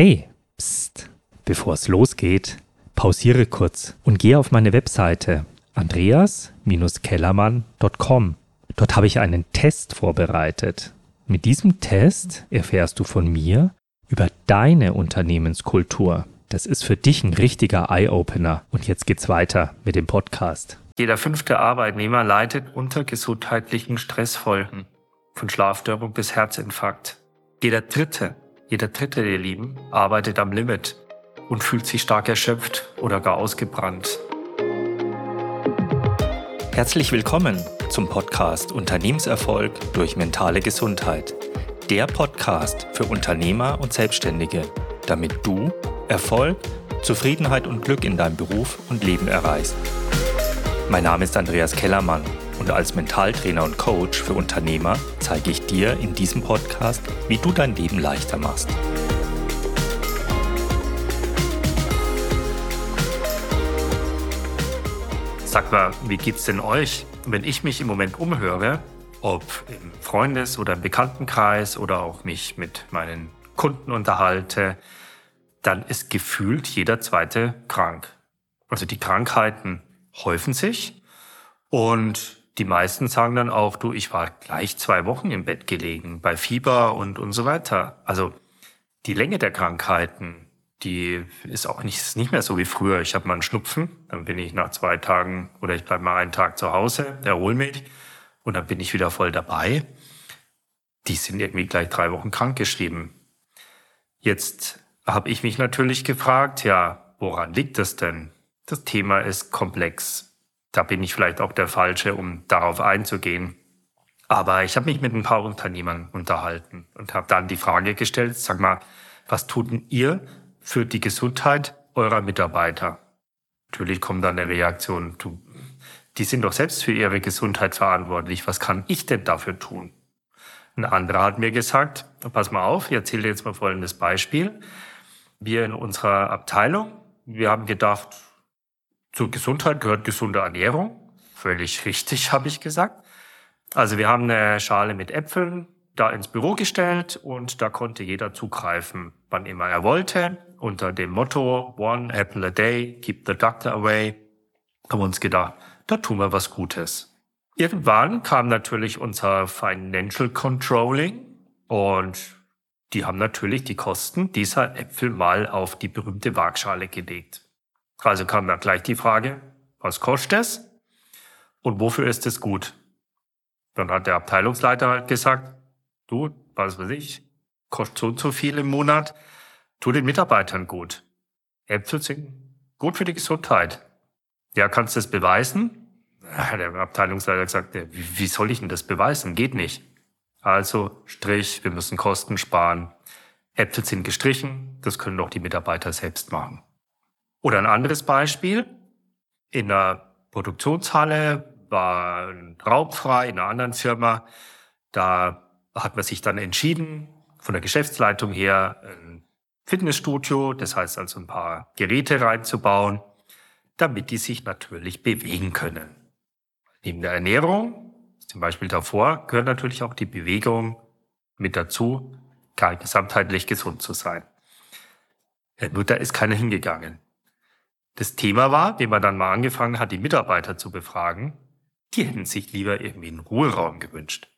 Hey, pst, bevor es losgeht, pausiere kurz und gehe auf meine Webseite andreas-kellermann.com. Dort habe ich einen Test vorbereitet. Mit diesem Test erfährst du von mir über deine Unternehmenskultur. Das ist für dich ein richtiger Eye-Opener. Und jetzt geht's weiter mit dem Podcast. Jeder fünfte Arbeitnehmer leidet unter gesundheitlichen Stressfolgen, von Schlafstörung bis Herzinfarkt. Jeder dritte, jeder dritte, ihr Lieben, arbeitet am Limit und fühlt sich stark erschöpft oder gar ausgebrannt. Herzlich willkommen zum Podcast Unternehmenserfolg durch mentale Gesundheit. Der Podcast für Unternehmer und Selbstständige, damit du Erfolg, Zufriedenheit und Glück in deinem Beruf und Leben erreichst. Mein Name ist Andreas Kellermann und als Mentaltrainer und Coach für Unternehmer zeige ich dir in diesem Podcast, wie du dein Leben leichter machst. Sag mal, wie geht's denn euch? Wenn ich mich im Moment umhöre, ob im Freundes- oder im Bekanntenkreis oder auch mich mit meinen Kunden unterhalte, dann ist gefühlt jeder zweite krank. Also die Krankheiten häufen sich und die meisten sagen dann auch, du, ich war gleich zwei Wochen im Bett gelegen, bei Fieber und, und so weiter. Also die Länge der Krankheiten, die ist auch nicht, ist nicht mehr so wie früher. Ich habe mal einen Schnupfen, dann bin ich nach zwei Tagen oder ich bleibe mal einen Tag zu Hause, erhole mich und dann bin ich wieder voll dabei. Die sind irgendwie gleich drei Wochen krank geschrieben. Jetzt habe ich mich natürlich gefragt, ja, woran liegt das denn? Das Thema ist komplex. Da bin ich vielleicht auch der Falsche, um darauf einzugehen. Aber ich habe mich mit ein paar Unternehmern unterhalten und habe dann die Frage gestellt, sag mal, was tut denn ihr für die Gesundheit eurer Mitarbeiter? Natürlich kommt dann eine Reaktion, du, die sind doch selbst für ihre Gesundheit verantwortlich. Was kann ich denn dafür tun? Ein anderer hat mir gesagt, pass mal auf, ich erzähle jetzt mal folgendes Beispiel. Wir in unserer Abteilung, wir haben gedacht, zur Gesundheit gehört gesunde Ernährung. Völlig richtig, habe ich gesagt. Also wir haben eine Schale mit Äpfeln da ins Büro gestellt und da konnte jeder zugreifen, wann immer er wollte, unter dem Motto One Apple a Day, keep the doctor away. Haben wir uns gedacht, da tun wir was Gutes. Irgendwann kam natürlich unser Financial Controlling und die haben natürlich die Kosten dieser Äpfel mal auf die berühmte Waagschale gelegt. Also kam da gleich die Frage, was kostet es und wofür ist es gut? Dann hat der Abteilungsleiter halt gesagt, du, was weiß ich, kostet so und so viel im Monat, tu den Mitarbeitern gut. Äpfel sind gut für die Gesundheit. Ja, kannst du das beweisen? Der Abteilungsleiter gesagt, wie soll ich denn das beweisen? Geht nicht. Also Strich, wir müssen Kosten sparen. Äpfel sind gestrichen, das können doch die Mitarbeiter selbst machen. Oder ein anderes Beispiel. In der Produktionshalle war ein Raum frei in einer anderen Firma. Da hat man sich dann entschieden, von der Geschäftsleitung her ein Fitnessstudio, das heißt also ein paar Geräte reinzubauen, damit die sich natürlich bewegen können. Neben der Ernährung, zum Beispiel davor, gehört natürlich auch die Bewegung mit dazu, gesamtheitlich gesund zu sein. Nur da ist keiner hingegangen. Das Thema war, wie man dann mal angefangen hat, die Mitarbeiter zu befragen, die hätten sich lieber irgendwie einen Ruheraum gewünscht.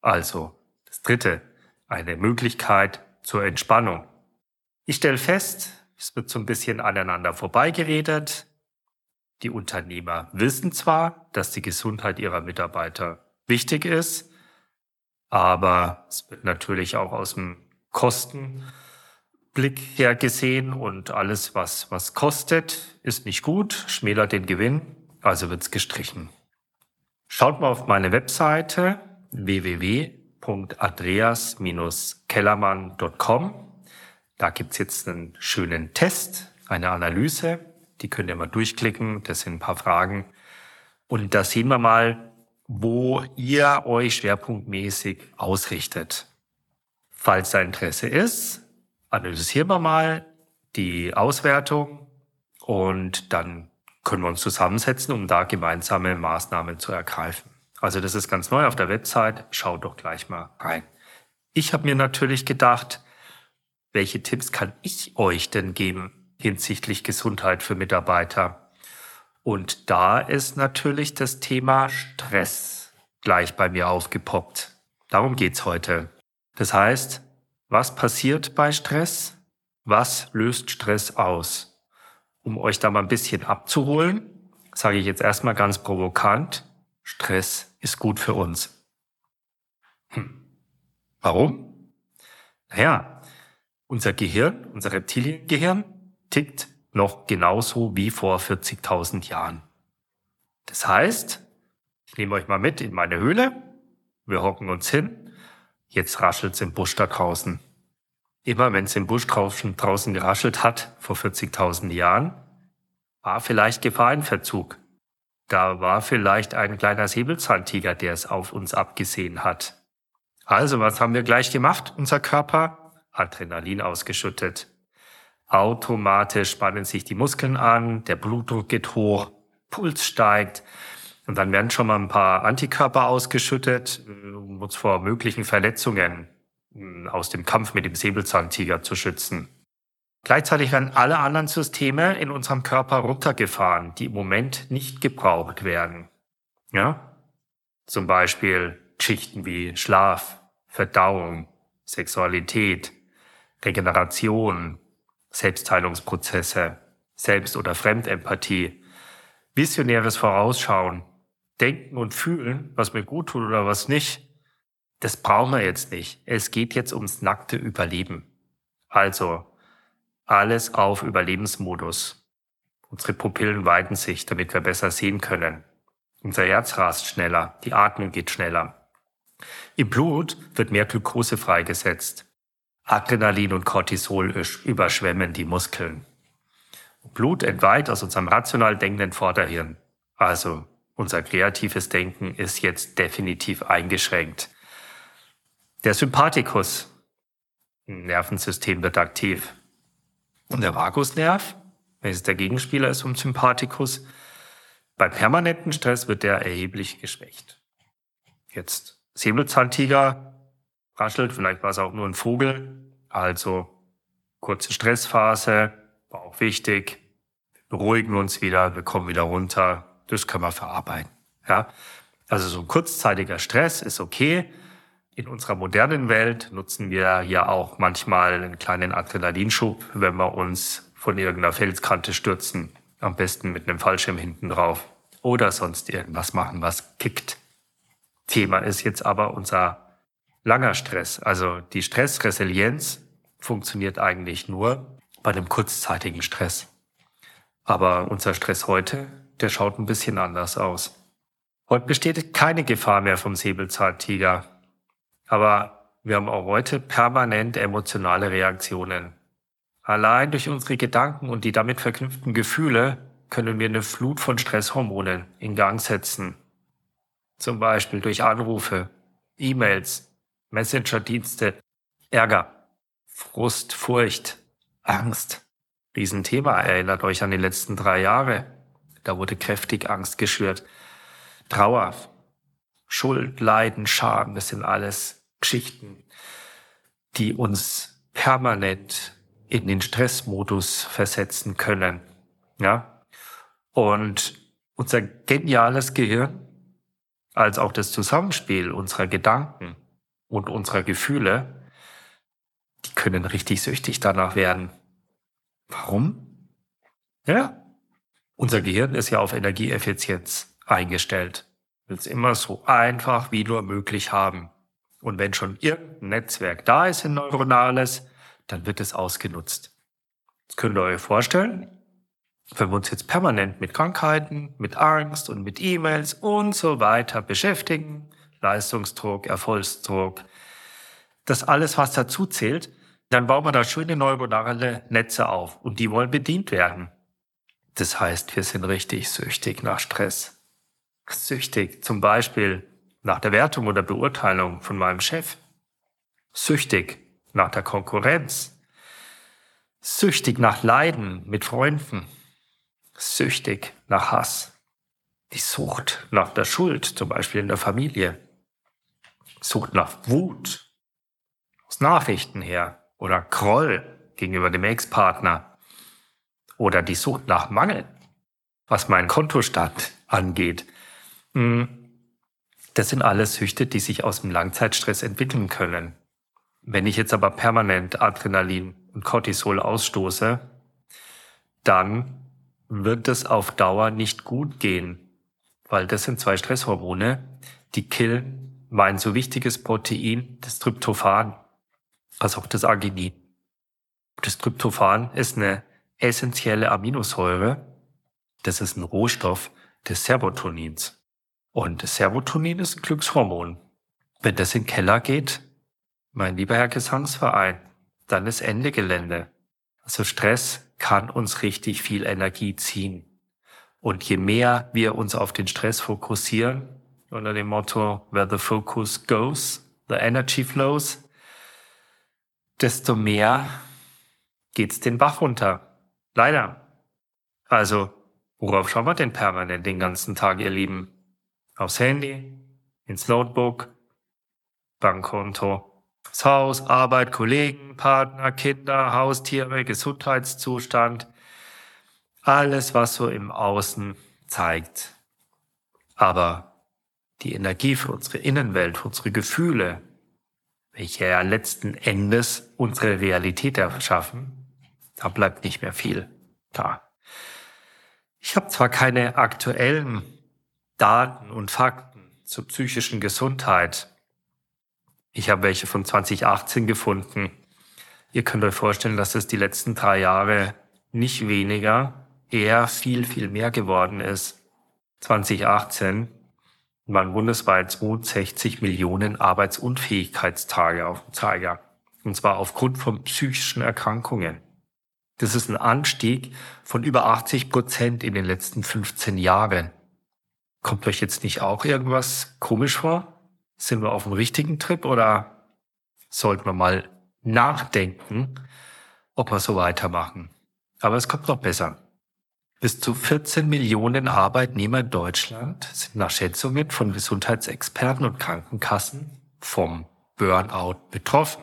Also, das dritte, eine Möglichkeit zur Entspannung. Ich stelle fest, es wird so ein bisschen aneinander vorbeigeredet. Die Unternehmer wissen zwar, dass die Gesundheit ihrer Mitarbeiter wichtig ist, aber es wird natürlich auch aus dem Kosten Blick her gesehen und alles, was, was kostet, ist nicht gut, schmälert den Gewinn, also wird's gestrichen. Schaut mal auf meine Webseite www.andreas-kellermann.com. Da gibt's jetzt einen schönen Test, eine Analyse, die könnt ihr mal durchklicken, das sind ein paar Fragen. Und da sehen wir mal, wo ihr euch schwerpunktmäßig ausrichtet. Falls da Interesse ist, analysieren wir mal die Auswertung und dann können wir uns zusammensetzen, um da gemeinsame Maßnahmen zu ergreifen. Also das ist ganz neu auf der Website. Schaut doch gleich mal rein. Ich habe mir natürlich gedacht, welche Tipps kann ich euch denn geben hinsichtlich Gesundheit für Mitarbeiter? Und da ist natürlich das Thema Stress gleich bei mir aufgepoppt. Darum geht's heute. Das heißt, was passiert bei Stress? Was löst Stress aus? Um euch da mal ein bisschen abzuholen, sage ich jetzt erstmal ganz provokant, Stress ist gut für uns. Hm. Warum? Naja, unser Gehirn, unser Reptiliengehirn tickt noch genauso wie vor 40.000 Jahren. Das heißt, ich nehme euch mal mit in meine Höhle, wir hocken uns hin, jetzt raschelt's im Busch da draußen. Immer wenn es im Busch draußen, draußen geraschelt hat, vor 40.000 Jahren, war vielleicht Gefahr in Verzug. Da war vielleicht ein kleiner Säbelzahntiger, der es auf uns abgesehen hat. Also, was haben wir gleich gemacht? Unser Körper? Adrenalin ausgeschüttet. Automatisch spannen sich die Muskeln an, der Blutdruck geht hoch, Puls steigt. Und dann werden schon mal ein paar Antikörper ausgeschüttet, um uns vor möglichen Verletzungen hm, aus dem Kampf mit dem Säbelzahntiger zu schützen. Gleichzeitig werden alle anderen Systeme in unserem Körper runtergefahren, die im Moment nicht gebraucht werden. Ja? Zum Beispiel Schichten wie Schlaf, Verdauung, Sexualität, Regeneration, Selbstheilungsprozesse, Selbst- oder Fremdempathie, visionäres Vorausschauen, Denken und Fühlen, was mir gut tut oder was nicht, das brauchen wir jetzt nicht. Es geht jetzt ums nackte Überleben. Also alles auf Überlebensmodus. Unsere Pupillen weiten sich, damit wir besser sehen können. Unser Herz rast schneller, die Atmung geht schneller. Im Blut wird mehr Glucose freigesetzt. Adrenalin und Cortisol überschwemmen die Muskeln. Blut entweiht aus unserem rational denkenden Vorderhirn. Also unser kreatives Denken ist jetzt definitiv eingeschränkt. Der Sympathikus, Nervensystem wird aktiv. Und der Vagusnerv, welches der Gegenspieler ist vom Sympathikus, bei permanentem Stress wird der erheblich geschwächt. Jetzt Säbelzahntiger raschelt, vielleicht war es auch nur ein Vogel, also kurze Stressphase, war auch wichtig. Wir beruhigen uns wieder, wir kommen wieder runter, das können wir verarbeiten. Ja? Also so ein kurzzeitiger Stress ist okay, in unserer modernen Welt nutzen wir ja auch manchmal einen kleinen Adrenalinschub, wenn wir uns von irgendeiner Felskante stürzen. Am besten mit einem Fallschirm hinten drauf. Oder sonst irgendwas machen, was kickt. Thema ist jetzt aber unser langer Stress. Also die Stressresilienz funktioniert eigentlich nur bei einem kurzzeitigen Stress. Aber unser Stress heute, der schaut ein bisschen anders aus. Heute besteht keine Gefahr mehr vom Säbelzahntiger. Aber wir haben auch heute permanent emotionale Reaktionen. Allein durch unsere Gedanken und die damit verknüpften Gefühle können wir eine Flut von Stresshormonen in Gang setzen. Zum Beispiel durch Anrufe, E-Mails, Messenger-Dienste, Ärger, Frust, Furcht, Angst. Riesenthema erinnert euch an die letzten drei Jahre. Da wurde kräftig Angst geschürt. Trauer, Schuld, Leiden, Scham, das sind alles Geschichten, die uns permanent in den Stressmodus versetzen können. Ja? Und unser geniales Gehirn, als auch das Zusammenspiel unserer Gedanken und unserer Gefühle, die können richtig süchtig danach werden. Warum? Ja, unser Gehirn ist ja auf Energieeffizienz eingestellt. Will es immer so einfach wie nur möglich haben. Und wenn schon irgendein Netzwerk da ist, ein neuronales, dann wird es ausgenutzt. Das könnt ihr euch vorstellen, wenn wir uns jetzt permanent mit Krankheiten, mit Angst und mit E-Mails und so weiter beschäftigen, Leistungsdruck, Erfolgsdruck, das alles, was dazu zählt, dann bauen wir da schöne neuronale Netze auf und die wollen bedient werden. Das heißt, wir sind richtig süchtig nach Stress. Süchtig zum Beispiel nach der Wertung oder Beurteilung von meinem Chef, süchtig nach der Konkurrenz, süchtig nach Leiden mit Freunden, süchtig nach Hass, die Sucht nach der Schuld, zum Beispiel in der Familie, Sucht nach Wut, aus Nachrichten her. Oder Groll gegenüber dem Ex-Partner oder die Sucht nach Mangel, was meinen Kontostand angeht. Hm, das sind alles Süchte, die sich aus dem Langzeitstress entwickeln können. Wenn ich jetzt aber permanent Adrenalin und Cortisol ausstoße, dann wird es auf Dauer nicht gut gehen, weil das sind zwei Stresshormone, die killen mein so wichtiges Protein, das Tryptophan, also auch das Arginin. Das Tryptophan ist eine essentielle Aminosäure. Das ist ein Rohstoff des Serotonins. Und Serotonin ist ein Glückshormon. Wenn das in den Keller geht, mein lieber Herr Gesangsverein, dann ist Ende Gelände. Also Stress kann uns richtig viel Energie ziehen. Und je mehr wir uns auf den Stress fokussieren, unter dem Motto, where the focus goes, the energy flows, desto mehr geht's den Bach runter. Leider. Also, worauf schauen wir denn permanent den ganzen Tag, ihr Lieben? Aufs Handy, ins Notebook, Bankkonto, das Haus, Arbeit, Kollegen, Partner, Kinder, Haustiere, Gesundheitszustand. Alles, was so im Außen zeigt. Aber die Energie für unsere Innenwelt, für unsere Gefühle, welche ja letzten Endes unsere Realität erschaffen, da bleibt nicht mehr viel da. Ich habe zwar keine aktuellen Daten und Fakten zur psychischen Gesundheit. Ich habe welche von 2018 gefunden. Ihr könnt euch vorstellen, dass es die letzten drei Jahre nicht weniger, eher viel, viel mehr geworden ist. 2018 waren bundesweit 62 Millionen Arbeitsunfähigkeitstage auf dem Zeiger. Und zwar aufgrund von psychischen Erkrankungen. Das ist ein Anstieg von über 80 Prozent in den letzten 15 Jahren. Kommt euch jetzt nicht auch irgendwas komisch vor? Sind wir auf dem richtigen Trip oder sollten wir mal nachdenken, ob wir so weitermachen? Aber es kommt noch besser. Bis zu 14 Millionen Arbeitnehmer in Deutschland sind nach Schätzungen von Gesundheitsexperten und Krankenkassen vom Burnout betroffen.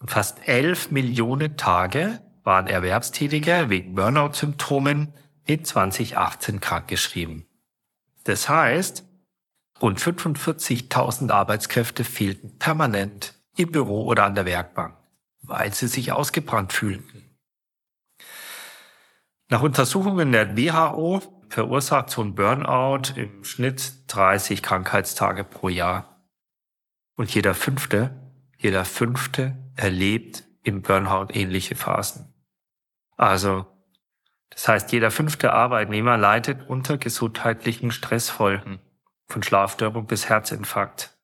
Und fast 11 Millionen Tage waren Erwerbstätige wegen Burnout-Symptomen in 2018 krankgeschrieben. Das heißt, rund 45.000 Arbeitskräfte fehlten permanent im Büro oder an der Werkbank, weil sie sich ausgebrannt fühlten. Nach Untersuchungen der WHO verursacht so ein Burnout im Schnitt 30 Krankheitstage pro Jahr. Und jeder fünfte, jeder fünfte erlebt im Burnout ähnliche Phasen. Also, das heißt, jeder fünfte Arbeitnehmer leidet unter gesundheitlichen Stressfolgen, von Schlafstörung bis Herzinfarkt.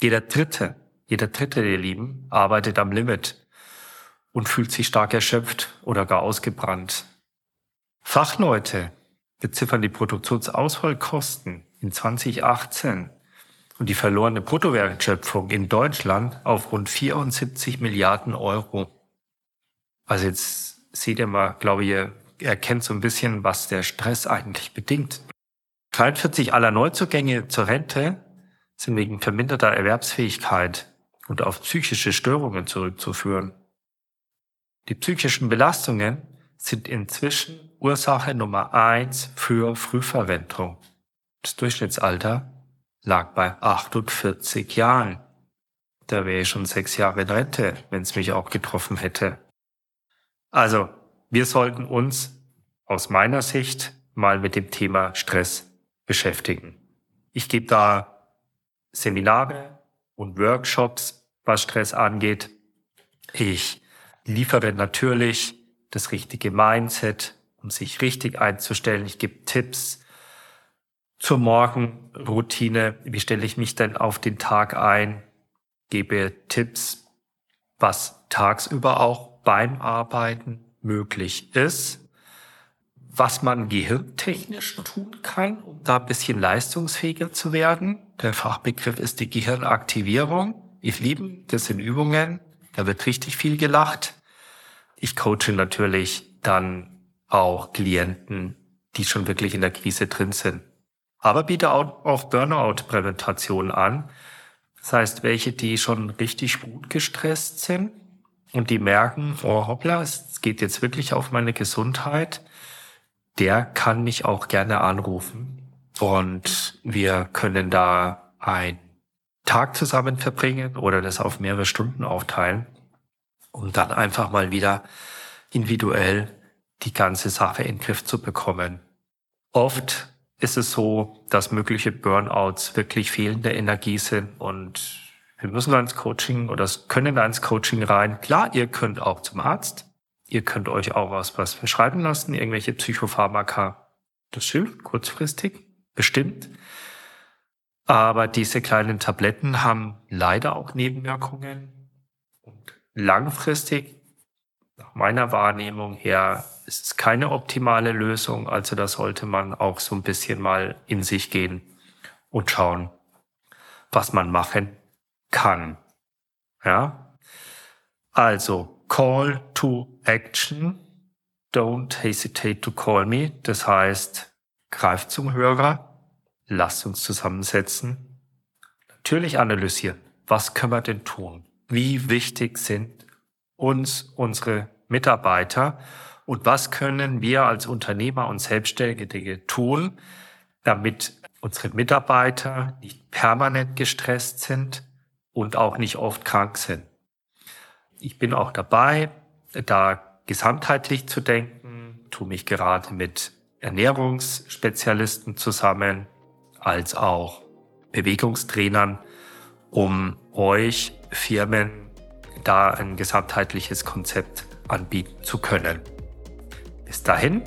Jeder dritte, jeder dritte, ihr Lieben, arbeitet am Limit und fühlt sich stark erschöpft oder gar ausgebrannt. Fachleute beziffern die Produktionsausfallkosten in 2018 und die verlorene Bruttowertschöpfung in Deutschland auf rund 74 Milliarden Euro. Also jetzt seht ihr mal, glaube ich, erkennt so ein bisschen, was der Stress eigentlich bedingt. 43 aller Neuzugänge zur Rente sind wegen verminderter Erwerbsfähigkeit und auf psychische Störungen zurückzuführen. Die psychischen Belastungen sind inzwischen Ursache Nummer eins für Frühverrentung. Das Durchschnittsalter lag bei 48 Jahren. Da wäre ich schon sechs Jahre in Rente, wenn es mich auch getroffen hätte. Also, wir sollten uns aus meiner Sicht mal mit dem Thema Stress beschäftigen. Ich gebe da Seminare und Workshops, was Stress angeht. Ich liefere natürlich das richtige Mindset, um sich richtig einzustellen. Ich gebe Tipps zur Morgenroutine. Wie stelle ich mich denn auf den Tag ein? Gebe Tipps, was tagsüber auch beim Arbeiten möglich ist, was man gehirntechnisch tun kann, um da ein bisschen leistungsfähiger zu werden. Der Fachbegriff ist die Gehirnaktivierung. Ich liebe das sind Übungen. Da wird richtig viel gelacht. Ich coache natürlich dann auch Klienten, die schon wirklich in der Krise drin sind. Aber biete auch Burnout-Prävention an. Das heißt, welche, die schon richtig gut gestresst sind und die merken, oh hoppla, es geht jetzt wirklich auf meine Gesundheit, der kann mich auch gerne anrufen und wir können da einen Tag zusammen verbringen oder das auf mehrere Stunden aufteilen um dann einfach mal wieder individuell die ganze Sache in den Griff zu bekommen. Oft ist es so, dass mögliche Burnouts wirklich fehlende Energie sind und wir müssen da ins Coaching oder können da ins Coaching rein. Klar, ihr könnt auch zum Arzt. Ihr könnt euch auch was, was verschreiben lassen, irgendwelche Psychopharmaka. Das hilft kurzfristig, bestimmt. Aber diese kleinen Tabletten haben leider auch Nebenwirkungen. Und langfristig, nach meiner Wahrnehmung her, ist es keine optimale Lösung. Also da sollte man auch so ein bisschen mal in sich gehen und schauen, was man machen kann. Ja? Also, call to action. Don't hesitate to call me. Das heißt, greift zum Hörer. Lasst uns zusammensetzen. Natürlich analysieren. Was können wir denn tun? Wie wichtig sind uns unsere Mitarbeiter? Und was können wir als Unternehmer und Selbstständige tun, damit unsere Mitarbeiter nicht permanent gestresst sind, und auch nicht oft krank sind. Ich bin auch dabei, da gesamtheitlich zu denken, tue mich gerade mit Ernährungsspezialisten zusammen, als auch Bewegungstrainern, um euch Firmen da ein gesamtheitliches Konzept anbieten zu können. Bis dahin,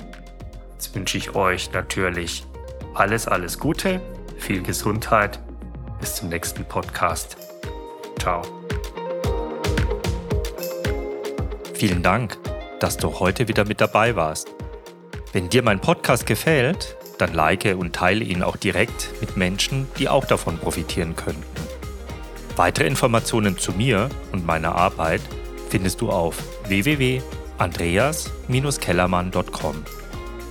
wünsche ich euch natürlich alles, alles Gute, viel Gesundheit. Bis zum nächsten Podcast. Ciao. Vielen Dank, dass du heute wieder mit dabei warst. Wenn dir mein Podcast gefällt, dann like und teile ihn auch direkt mit Menschen, die auch davon profitieren könnten. Weitere Informationen zu mir und meiner Arbeit findest du auf www.andreas-kellermann.com.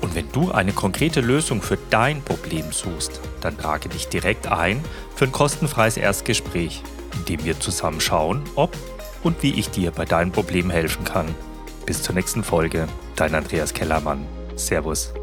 Und wenn du eine konkrete Lösung für dein Problem suchst, dann trage dich direkt ein für ein kostenfreies Erstgespräch indem wir zusammen schauen, ob und wie ich dir bei deinem Problem helfen kann. Bis zur nächsten Folge, dein Andreas Kellermann. Servus.